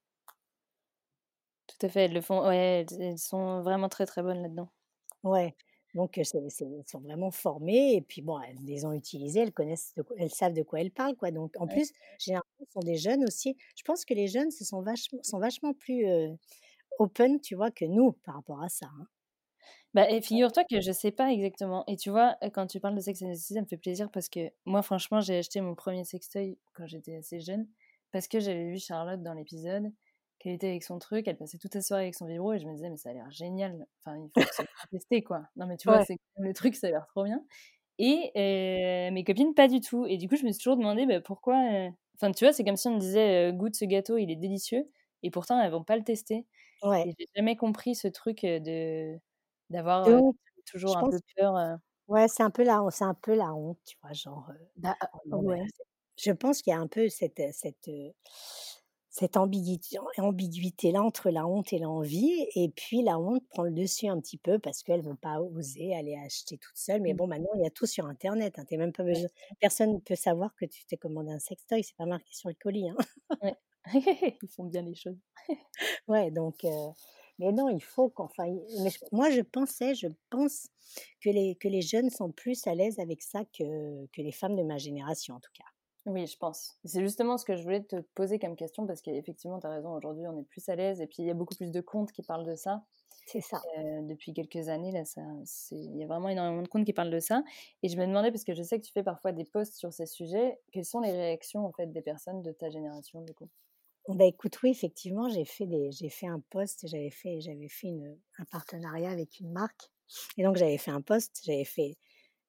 Speaker 1: Tout à fait, elles le font. Ouais, elles sont vraiment très très bonnes là-dedans.
Speaker 2: Ouais. Donc, elles sont vraiment formées et puis bon, elles les ont utilisées, elles connaissent, elles savent de quoi elles parlent, quoi. Donc, en plus, généralement, ce sont des jeunes aussi. Je pense que les jeunes se sont vachement, sont vachement plus open, tu vois, que nous par rapport à ça. Hein.
Speaker 1: Bah, et figure-toi que je sais pas exactement. Et tu vois, quand tu parles de sexe and ça me fait plaisir parce que moi, franchement, j'ai acheté mon premier sextoy quand j'étais assez jeune parce que j'avais vu Charlotte dans l'épisode qu'elle était avec son truc, elle passait toute sa soirée avec son vibro et je me disais, mais ça a l'air génial. Enfin, il faut tester quoi. Non, mais tu vois, c'est le truc, ça a l'air trop bien. Et euh, mes copines, pas du tout. Et du coup, je me suis toujours demandé bah, pourquoi. Euh, enfin, tu vois, c'est comme si on me disait, euh, goûte ce gâteau, il est délicieux. Et pourtant, elles vont pas le tester. Ouais. J'ai jamais compris ce truc de d'avoir toujours un peu peur.
Speaker 2: Ouais, c'est un peu la, c'est un peu la honte, tu vois, genre. Bah, ouais. Je pense qu'il y a un peu cette, cette cette ambiguïté-là entre la honte et l'envie. Et puis la honte prend le dessus un petit peu parce qu'elles ne vont pas oser aller acheter toute seule. Mais mmh. bon, maintenant, il y a tout sur Internet. Hein, même pas Personne ne peut savoir que tu t'es commandé un sextoy. C'est pas marqué sur le colis. Hein.
Speaker 1: Ouais. Ils font bien les choses.
Speaker 2: ouais, donc... Mais non, il faut qu'enfin. moi, je pensais, je pense que les, que les jeunes sont plus à l'aise avec ça que, que les femmes de ma génération, en tout cas.
Speaker 1: Oui, je pense. C'est justement ce que je voulais te poser comme question parce qu'effectivement, tu as raison, aujourd'hui, on est plus à l'aise et puis il y a beaucoup plus de comptes qui parlent de ça.
Speaker 2: C'est ça.
Speaker 1: Euh, depuis quelques années, là, il y a vraiment énormément de comptes qui parlent de ça. Et je me demandais, parce que je sais que tu fais parfois des posts sur ces sujets, quelles sont les réactions en fait des personnes de ta génération du coup?
Speaker 2: Bah écoute, oui, effectivement, j'ai fait, des, j'ai fait un post, j'avais fait, j'avais fait une, un partenariat avec une marque. Et donc, j'avais fait un post, j'avais fait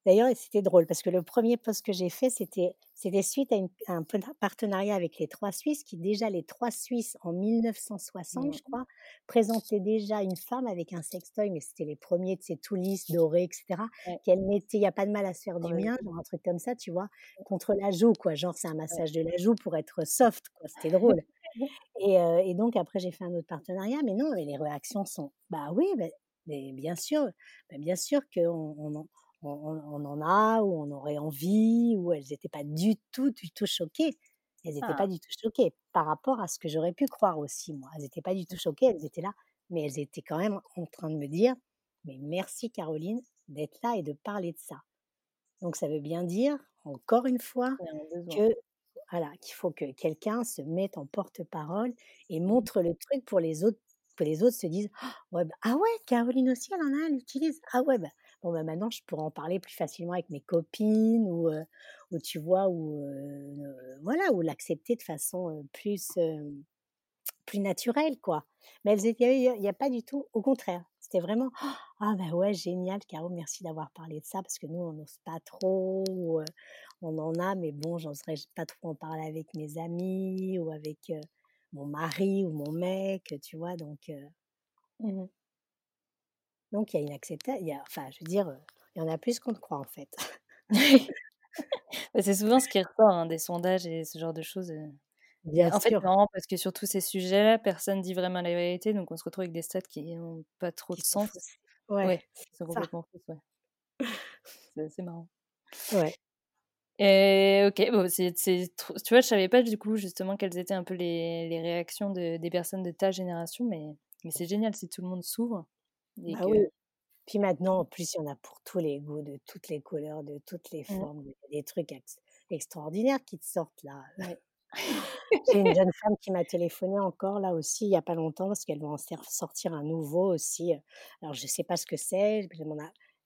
Speaker 2: D'ailleurs, c'était drôle parce que le premier poste que j'ai fait, c'était, c'était suite à, un partenariat avec les trois Suisses, qui déjà, les trois Suisses, en 1960, mmh. je crois, présentaient déjà une femme avec un sextoy, mais c'était les premiers de ces tout dorés, etc., qu'elle mettait, il n'y a pas de mal à se faire du bien, genre un truc comme ça, tu vois, contre la joue, quoi. Genre, c'est un massage de la joue pour être soft, quoi. C'était drôle. et, et, donc, après, j'ai fait un autre partenariat, mais non, mais les réactions sont, bah oui, mais bien sûr, bien sûr qu'on on, on, en a, ou on aurait envie, ou elles n'étaient pas du tout, du tout choquées. Elles n'étaient pas ah. du tout choquées par rapport à ce que j'aurais pu croire aussi, moi. Elles n'étaient pas du tout choquées, elles étaient là, mais elles étaient quand même en train de me dire, mais merci Caroline d'être là et de parler de ça. Donc ça veut bien dire, encore une fois, que voilà, qu'il faut que quelqu'un se mette en porte-parole et mmh. montre le truc pour les autres, que les autres se disent «Ah ouais, bah, ah ouais, Caroline aussi, elle en a, elle utilise. Ah ouais, bah, bon, bah, maintenant, je pourrais en parler plus facilement avec mes copines ou, ou tu vois, ou voilà, ou l'accepter de façon plus, plus naturelle, quoi. Mais elles étaient, il n'y a pas du tout, au contraire. C'était vraiment, ah ben ouais, génial, Caro, merci d'avoir parlé de ça, parce que nous, on n'ose pas trop, on en a, mais bon, j'oserais pas trop en parler avec mes amis ou avec mon mari ou mon mec, tu vois, donc... Mmh donc il y a une acceptation, il y a, enfin, je veux dire, il y en a plus qu'on ne croit en fait.
Speaker 1: c'est souvent ce qui ressort hein, des sondages et ce genre de choses.
Speaker 2: Bien
Speaker 1: en fait,
Speaker 2: sûr.
Speaker 1: c'est marrant parce que sur tous ces sujets-là, personne dit vraiment la vérité, donc on se retrouve avec des stats qui n'ont pas trop de sens.
Speaker 2: Ouais,
Speaker 1: ouais sont complètement ouais. c'est marrant.
Speaker 2: Ouais.
Speaker 1: Et ok, bon, c'est, tu vois, je savais pas du coup justement quelles étaient un peu les, les réactions de, des personnes de ta génération, mais, mais c'est génial si tout le monde s'ouvre.
Speaker 2: Ah oui. Puis maintenant, en plus, il y en a pour tous les goûts, de toutes les couleurs, de toutes les mmh. formes. Des trucs extraordinaires qui te sortent là. J'ai une jeune femme qui m'a téléphoné encore là aussi il n'y a pas longtemps parce qu'elle va en sortir un nouveau aussi. Alors je ne sais pas ce que c'est,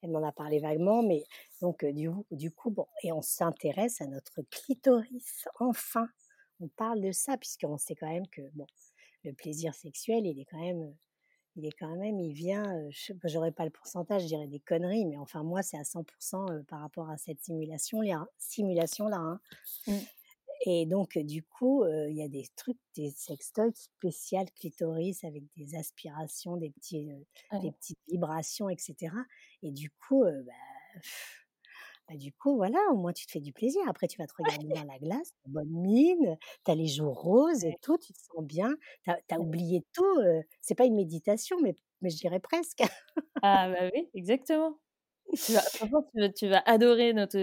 Speaker 2: elle m'en a, parlé vaguement, mais donc du, coup, bon, et on s'intéresse à notre clitoris, enfin. On parle de ça puisqu'on sait quand même que bon, le plaisir sexuel, il est quand même il est quand même, il vient, j'aurais pas le pourcentage, je dirais des conneries, mais enfin moi c'est à 100% par rapport à cette simulation là, simulation là. Hein. Mmh. Et donc du coup, il y a des trucs, des sextoys spéciales clitoris avec des aspirations, des petits, des petites vibrations, etc. Et du coup, bah, bah, du coup, voilà, au moins tu te fais du plaisir. Après, tu vas te regarder dans la glace, bonne mine, tu as les joues roses et tout, tu te sens bien, tu as, oublié tout. c'est pas une méditation, mais, mais je dirais presque.
Speaker 1: ah, bah oui, exactement. Tu vas, tu, vas adorer notre,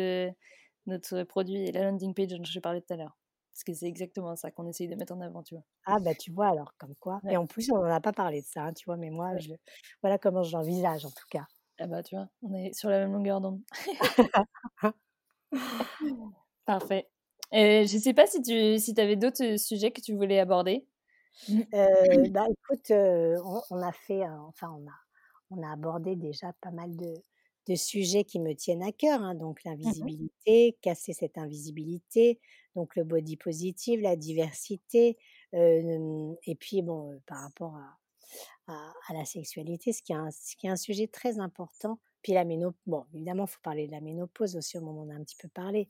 Speaker 1: notre produit et la landing page dont je parlais tout à l'heure. Parce que c'est exactement ça qu'on essaye de mettre en avant, tu vois.
Speaker 2: Ah, bah tu vois, alors, comme quoi. Et en plus, on n'en a pas parlé de ça, hein, tu vois, mais moi, je... voilà comment j'envisage en tout cas.
Speaker 1: Ah bah tu vois, on est sur la même longueur d'onde. Parfait. Et je sais pas si tu si avais d'autres sujets que tu voulais aborder.
Speaker 2: Euh, bah écoute, on, a fait, enfin on a, on a abordé déjà pas mal de, de sujets qui me tiennent à cœur, hein, donc mmh l'invisibilité, casser cette invisibilité, donc le body positive, la diversité, et puis bon, par rapport à, à, la sexualité, ce qui, est un, ce qui est un sujet très important. Puis la ménopause, bon, évidemment, il faut parler de la ménopause aussi, au moment où on a un petit peu parlé.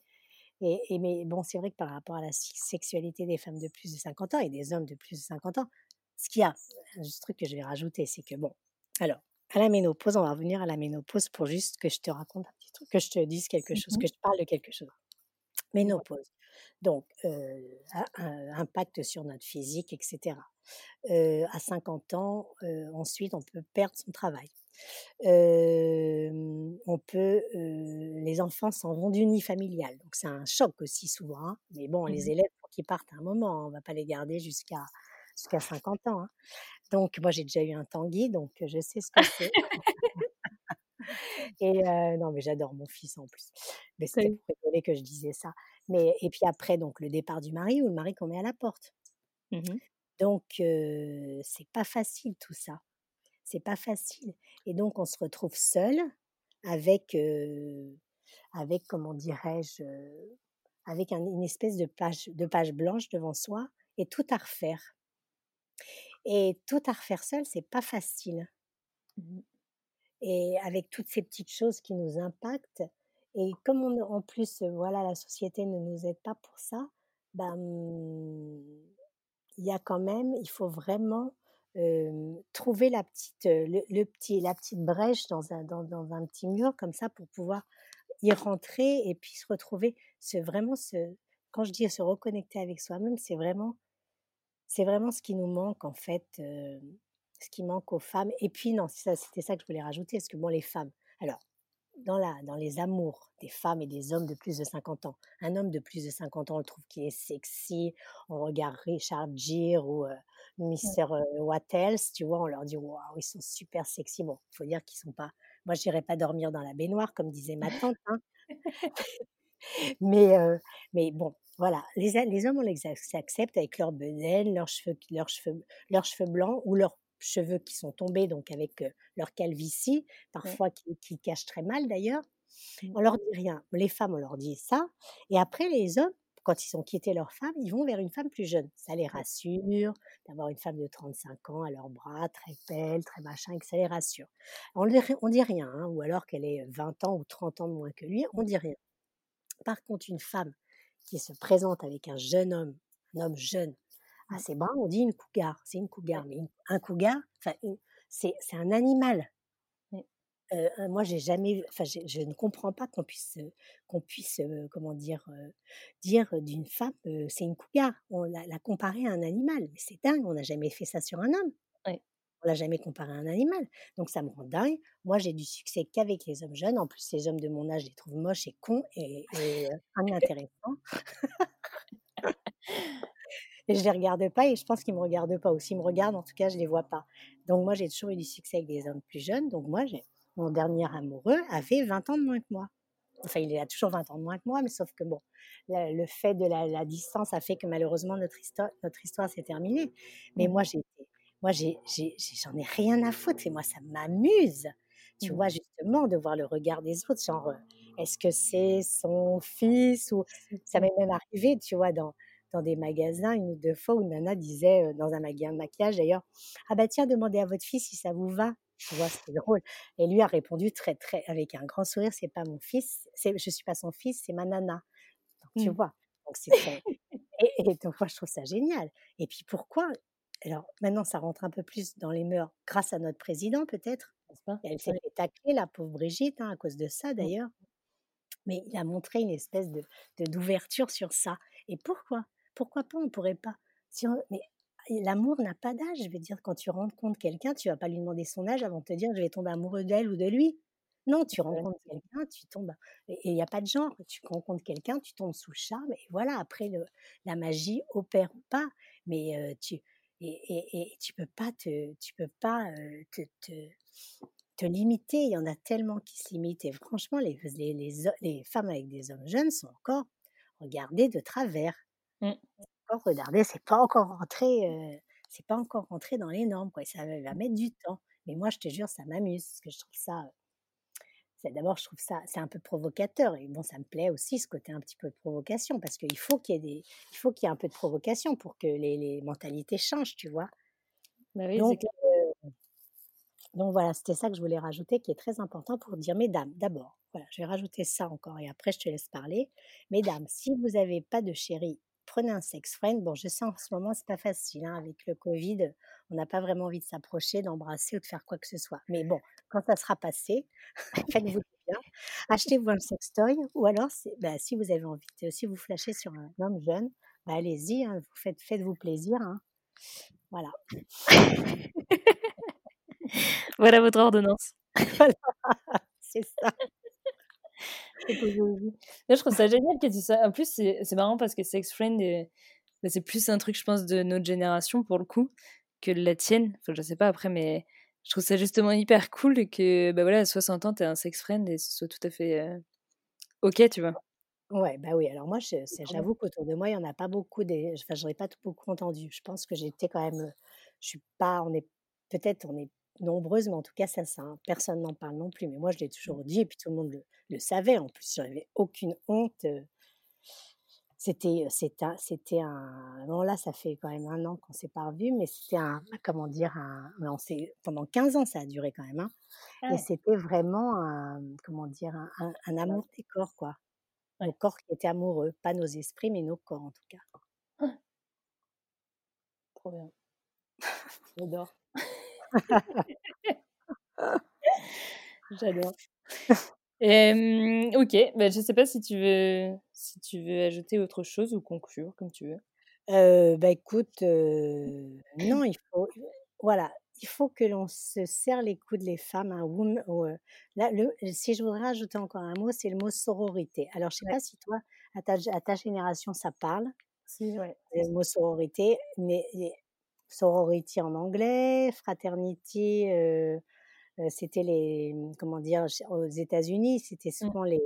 Speaker 2: Et, et mais bon, c'est vrai que par rapport à la sexualité des femmes de plus de 50 ans et des hommes de plus de 50 ans, ce qu'il y a, un truc que je vais rajouter, c'est que bon, alors, à la ménopause, on va revenir à la ménopause pour juste que je te raconte un petit truc, que je te dise quelque chose, que je te parle de quelque chose. Ménopause. Donc, euh, impact sur notre physique, etc. Euh, à 50 ans, euh, ensuite, on peut perdre son travail. on peut, les enfants s'en vont du nid familial, donc c'est un choc aussi souvent. Hein. Mais bon, les mmh élèves, pour qu'ils partent à un moment, hein, on va pas les garder jusqu'à jusqu'à 50 ans. Hein. Donc moi, j'ai déjà eu un tanguy, donc je sais ce que c'est. et non, mais j'adore mon fils en plus. Mais c'était pour rigoler que je disais ça. Mais et puis après, donc le départ du mari ou le mari qu'on met à la porte. Mmh donc c'est pas facile tout ça. C'est pas facile. Et donc on se retrouve seul avec, avec comment dirais-je, avec une espèce de page, de page blanche devant soi et tout à refaire. Et tout à refaire seul, c'est pas facile. Mmh et avec toutes ces petites choses qui nous impactent, et comme on, en plus, voilà, la société ne nous aide pas pour ça, ben, il y a quand même, il faut vraiment trouver la petite, le, petit, la petite brèche dans un, dans, dans, un petit mur comme ça pour pouvoir y rentrer et puis se retrouver, ce, vraiment, ce, quand je dis se reconnecter avec soi-même, c'est vraiment, c'est vraiment ce qui nous manque en fait, ce qui manque aux femmes. Et puis non, c'était ça que je voulais rajouter, parce que bon, les femmes, alors dans, la, dans les amours des femmes et des hommes de plus de 50 ans. Un homme de plus de 50 ans, on le trouve qu'il est sexy. On regarde Richard Gere ou euh, Mr. Euh, Wattels, tu vois, on leur dit waouh, ils sont super sexy. Bon, il faut dire qu'ils sont pas. Moi, je n'irais pas dormir dans la baignoire, comme disait ma tante. Hein. mais, euh, mais bon, voilà. Les, les hommes, on les accepte avec leur bedaine, leurs cheveux, leurs cheveux, leurs cheveux blancs ou leurs cheveux qui sont tombés, donc avec leur calvitie, parfois qui, qui cachent très mal d'ailleurs. Mmh. On leur dit rien. Les femmes, on leur dit ça. Et après, les hommes, quand ils ont quitté leur femme, ils vont vers une femme plus jeune. Ça les rassure d'avoir une femme de 35 ans à leurs bras, très belle, très machin, et que ça les rassure. On ne dit rien, hein, ou alors qu'elle est 20 ans ou 30 ans de moins que lui, on dit rien. Par contre, une femme qui se présente avec un jeune homme, un homme jeune, à ses bras, on dit une cougar. C'est une cougar. Mais un cougar, c'est un animal moi, j'ai jamais, enfin, je ne comprends pas qu'on puisse, qu'on puisse, comment dire, dire d'une femme, c'est une cougar. On l'a, la comparer à un animal. Mais c'est dingue. On n'a jamais fait ça sur un homme. On l'a jamais comparé à un animal. Donc ça me rend dingue. Moi, j'ai du succès qu'avec les hommes jeunes. En plus, les hommes de mon âge, je les trouve moches et cons et, et inintéressants. et je les regarde pas et je pense qu'ils me regardent pas. Ou s'ils me regardent, en tout cas, je les vois pas. Donc moi, j'ai toujours eu du succès avec des hommes plus jeunes. Donc moi, mon dernier amoureux avait 20 ans de moins que moi. Enfin, il a toujours 20 ans de moins que moi, mais sauf que bon, le, fait de la, distance a fait que malheureusement notre histoire, notre histoire s'est terminée. Mais mmh. moi, j'ai, moi, j'en ai, rien à foutre et moi, ça m'amuse. Tu mmh. vois, justement, de voir le regard des autres, genre, euh, est-ce que c'est son fils ou ça m'est même arrivé, tu vois, dans, dans des magasins une ou deux fois où Nana disait, euh, dans un magasin de maquillage d'ailleurs, ah bah tiens, demandez à votre fils si ça vous va. Tu vois, c'était drôle. Et lui a répondu très, très, avec un grand sourire, c'est pas mon fils, c'est, je suis pas son fils, c'est ma nana. Donc, tu mmh. vois. Donc, c'est et, donc, moi, je trouve ça génial. Et puis, pourquoi Alors, maintenant, ça rentre un peu plus dans les mœurs grâce à notre président, peut-être. Elle s'est fait tacler, la pauvre Brigitte, hein, à cause de ça, d'ailleurs. Mais il a montré une espèce de, d'ouverture sur ça. Et pourquoi? Pourquoi pas? On pourrait pas. Si mais l'amour n'a pas d'âge. Je veux dire, quand tu rencontres quelqu'un, tu vas pas lui demander son âge avant de te dire je vais tomber amoureux d'elle ou de lui. Non, tu rencontres quelqu'un, tu tombes. Et il n'y a pas de genre. Tu rencontres quelqu'un, tu tombes sous le charme. Et voilà, après, le, la magie opère ou pas. Mais tu. Et, et, tu peux pas te, tu peux pas te, te, limiter. Il y en a tellement qui se limitent. Et franchement, les, les, les, femmes avec des hommes jeunes sont encore regardées de travers. Mmh regardez, c'est pas encore rentré, c'est pas encore rentré dans les normes, quoi. ça va mettre du temps. Mais moi, je te jure, ça m'amuse, parce que je trouve ça. D'abord, je trouve ça, c'est un peu provocateur. Et bon, ça me plaît aussi ce côté un petit peu de provocation, parce qu'il faut qu'il y ait des, il faut qu'il y ait un peu de provocation pour que les, les mentalités changent, tu vois? Bah oui, donc, donc voilà, c'était ça que je voulais rajouter, qui est très important pour dire, mesdames, d'abord, voilà, je vais rajouter ça encore et après je te laisse parler. Mesdames, si vous n'avez pas de chéri prenez un sex friend. Bon, je sais en ce moment, c'est pas facile. Hein, avec le Covid, on n'a pas vraiment envie de s'approcher, d'embrasser ou de faire quoi que ce soit. Mais bon, quand ça sera passé, faites-vous bien. Achetez-vous un sextoy ou alors, bah, si vous avez envie, de, si vous flashez sur un homme jeune, bah, allez-y, hein, vous faites, faites-vous plaisir. Hein. Voilà.
Speaker 1: voilà votre ordonnance. voilà,
Speaker 2: c'est ça
Speaker 1: je trouve ça génial que tu ça. En plus, c'est marrant parce que Sex Friend, bah, c'est plus un truc, je pense, de notre génération pour le coup que la tienne. Enfin, je sais pas après, mais je trouve ça justement hyper cool que, bah voilà, à 60 ans, t'es un sex friend et ce soit tout à fait euh, ok, tu vois?
Speaker 2: Ouais, bah oui. Alors moi, j'avoue qu'autour de moi, il y en a pas beaucoup. Des... Enfin, j'en ai pas beaucoup entendu. Je pense que j'étais quand même. Je suis pas. On est peut-être. On est nombreuses, mais en tout cas, ça, ça hein, personne n'en parle non plus. Mais moi, je l'ai toujours mmh. dit, et puis tout le monde le, savait. En plus, j'avais aucune honte. C'était, c'était, c'était un. Bon, là, ça fait quand même un an qu'on s'est pas revus, mais c'était un. Comment dire un, on Pendant 15 ans, ça a duré quand même. Hein, et c'était vraiment un. Comment dire un, un, amour des corps, quoi. Nos corps qui étaient amoureux, pas nos esprits, mais nos corps en tout cas.
Speaker 1: Ah. Trop bien. J'adore. J'adore. ok, bah, je sais pas si tu veux si tu veux ajouter autre chose ou conclure comme tu veux.
Speaker 2: Euh, bah écoute, non, il faut voilà, il faut que l'on se serre les coudes les femmes. Hein, là, le, si je voudrais ajouter encore un mot, c'est le mot sororité. Alors je sais pas si toi, à ta, à ta génération, ça parle.
Speaker 1: Si, ouais.
Speaker 2: Le mot sororité, mais sorority en anglais, fraternity, euh, c'était les, mmh, comment dire, aux États-Unis, c'était mmh. souvent les,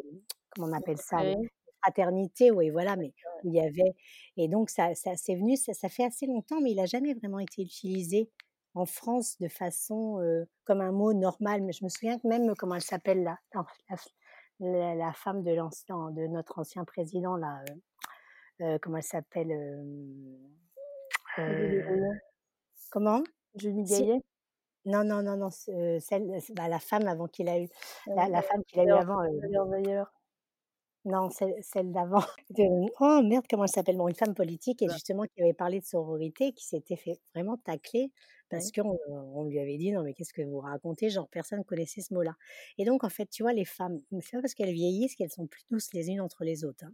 Speaker 2: comment on appelle ça, les fraternités, oui, voilà, mais il y avait, et donc ça, ça c'est venu, ça, ça, fait assez longtemps, mais il n'a jamais vraiment été utilisé en France de façon comme un mot normal. Mais je me souviens même comment elle s'appelle là, la, la, femme de l'ancien, de notre ancien président là. comment elle s'appelle Comment?
Speaker 1: Julie Gaillet?
Speaker 2: Non, non, non, non, celle, bah, la femme avant qu'il a eu, la, femme qu'il a eu avant.
Speaker 1: d'ailleurs.
Speaker 2: Non, celle, d'avant. oh merde, comment elle s'appelle? Bon, une femme politique et justement qui avait parlé de sororité, qui s'était fait vraiment tacler parce qu'on on lui avait dit non mais qu'est-ce que vous racontez? Genre personne connaissait ce mot-là. Et donc en fait, tu vois, les femmes, c'est pas parce qu'elles vieillissent qu'elles sont plus douces les unes entre les autres. Hein.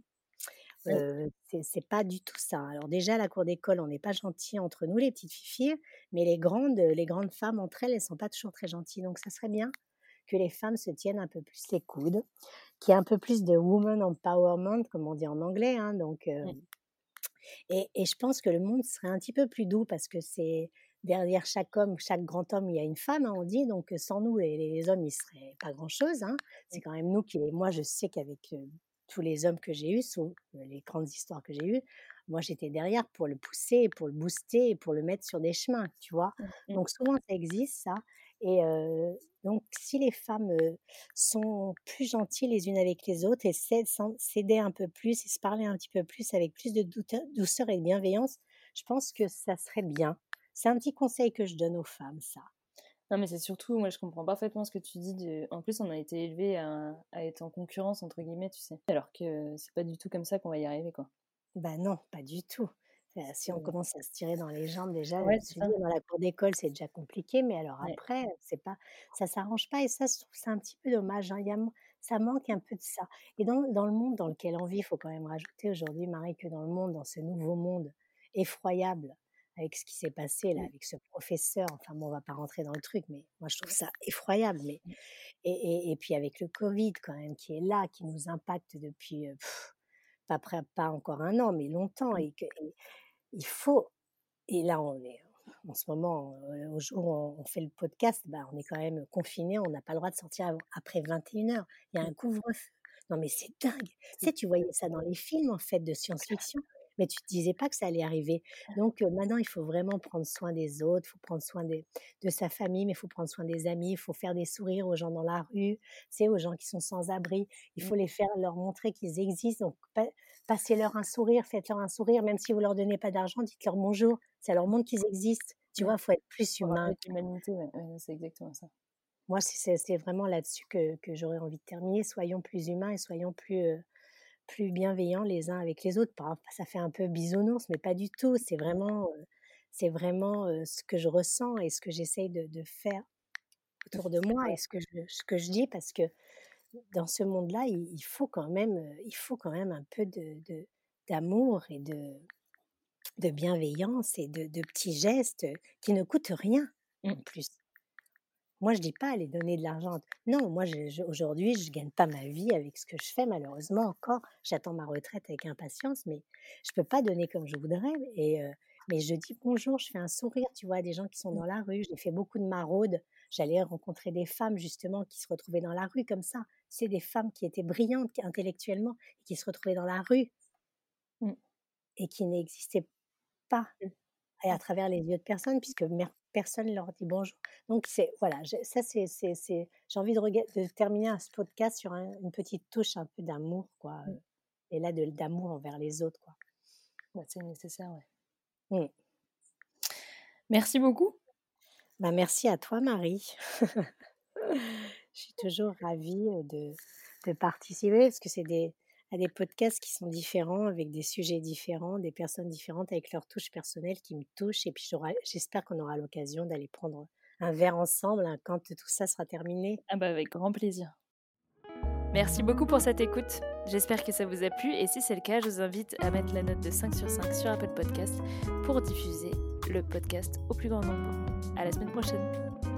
Speaker 2: Euh, c'est pas du tout ça. Alors déjà, à la cour d'école, on n'est pas gentil entre nous, les petites filles, mais les grandes, les grandes femmes entre elles, elles sont pas toujours très gentilles. Donc ça serait bien que les femmes se tiennent un peu plus les coudes, qu'il y ait un peu plus de woman empowerment, comme on dit en anglais. Hein, donc, euh, et, et, je pense que le monde serait un petit peu plus doux parce que c'est derrière chaque homme, chaque grand homme, il y a une femme, hein, on dit. Donc sans nous, les, les hommes, ils seraient pas grand-chose. Hein. C'est quand même nous qui, moi, je sais qu'avec tous les hommes que j'ai eus, sous les grandes histoires que j'ai eues, moi j'étais derrière pour le pousser, pour le booster, pour le mettre sur des chemins, tu vois? Mmh, mmh. Donc souvent ça existe ça. Et donc si les femmes sont plus gentilles les unes avec les autres et s'aider un peu plus et se parler un petit peu plus avec plus de douceur et de bienveillance, je pense que ça serait bien. C'est un petit conseil que je donne aux femmes, ça.
Speaker 1: Non, mais c'est surtout, moi je comprends parfaitement ce que tu dis. De... En plus, on a été élevé à, être en concurrence, entre guillemets, tu sais. Alors que c'est pas du tout comme ça qu'on va y arriver, quoi.
Speaker 2: Bah non, pas du tout. si on commence à se tirer dans les jambes, déjà, dans la cour d'école, c'est déjà compliqué, mais alors après, c'est pas, ça s'arrange pas, et ça, je trouve c'est un petit peu dommage. Hein. Il y a, ça manque un peu de ça. Et dans, dans le monde dans lequel on vit, il faut quand même rajouter aujourd'hui, Marie, que dans le monde, dans ce nouveau monde effroyable, avec ce qui s'est passé là, avec ce professeur. Enfin, bon, on va pas rentrer dans le truc, mais moi je trouve ça effroyable. Mais et, et, puis avec le Covid quand même qui est là, qui nous impacte depuis pas pas encore un an, mais longtemps. Et, que, il faut. Et là, on est en ce moment, au jour où on fait le podcast, bah, on est quand même confiné, on n'a pas le droit de sortir après 21h. Il y a un couvre-feu. Non, mais c'est dingue. Tu sais, tu voyais ça dans les films, en fait, de science-fiction mais tu te disais pas que ça allait arriver. Donc maintenant, il faut vraiment prendre soin des autres, il faut prendre soin de sa famille, mais il faut prendre soin des amis, il faut faire des sourires aux gens dans la rue, c'est aux gens qui sont sans abri. Il mmh. faut les faire, leur montrer qu'ils existent. Donc passez-leur un sourire, faites-leur un sourire, même si vous leur donnez pas d'argent, dites-leur bonjour. Ça leur montre qu'ils existent. Tu vois, il faut être plus humain.
Speaker 1: L'humanité, c'est exactement ça.
Speaker 2: Moi, c'est vraiment là-dessus que, que j'aurais envie de terminer. Soyons plus humains et soyons plus, plus bienveillants les uns avec les autres. Ça fait un peu bisounours, mais pas du tout. C'est vraiment, c'est vraiment ce que je ressens et ce que j'essaye de, faire autour de moi et ce que je, ce que je dis parce que dans ce monde-là, il, faut quand même, il faut quand même un peu de, d'amour et de, de bienveillance et de, de, petits gestes qui ne coûtent rien en mmh. plus. Moi, je dis pas aller donner de l'argent. Non, moi, aujourd'hui, je gagne pas ma vie avec ce que je fais, malheureusement encore. J'attends ma retraite avec impatience, mais je peux pas donner comme je voudrais. Et, mais je dis bonjour, je fais un sourire, tu vois, des gens qui sont mmh. dans la rue. J'ai fait beaucoup de maraudes. J'allais rencontrer des femmes, justement, qui se retrouvaient dans la rue comme ça. C'est des femmes qui étaient brillantes intellectuellement et qui se retrouvaient dans la rue mmh. et qui n'existaient pas. Mmh. Et à travers les yeux de personne, puisque personne leur dit bonjour. Donc c'est voilà, ça c'est c'est j'ai envie de, de terminer ce podcast sur une petite touche un peu d'amour quoi, mmh. et là de d'amour envers les autres quoi.
Speaker 1: c'est nécessaire ouais. Mmh. Merci beaucoup.
Speaker 2: Bah merci à toi Marie. Je suis toujours ravie de, de participer parce que c'est des à des podcasts qui sont différents, avec des sujets différents, des personnes différentes, avec leurs touches personnelles qui me touchent. Et puis j'espère qu'on aura l'occasion d'aller prendre un verre ensemble hein, quand tout ça sera terminé.
Speaker 1: Ah bah avec grand plaisir. Merci beaucoup pour cette écoute. J'espère que ça vous a plu et si c'est le cas, je vous invite à mettre la note de 5 sur 5 sur Apple Podcast pour diffuser le podcast au plus grand nombre. À la semaine prochaine.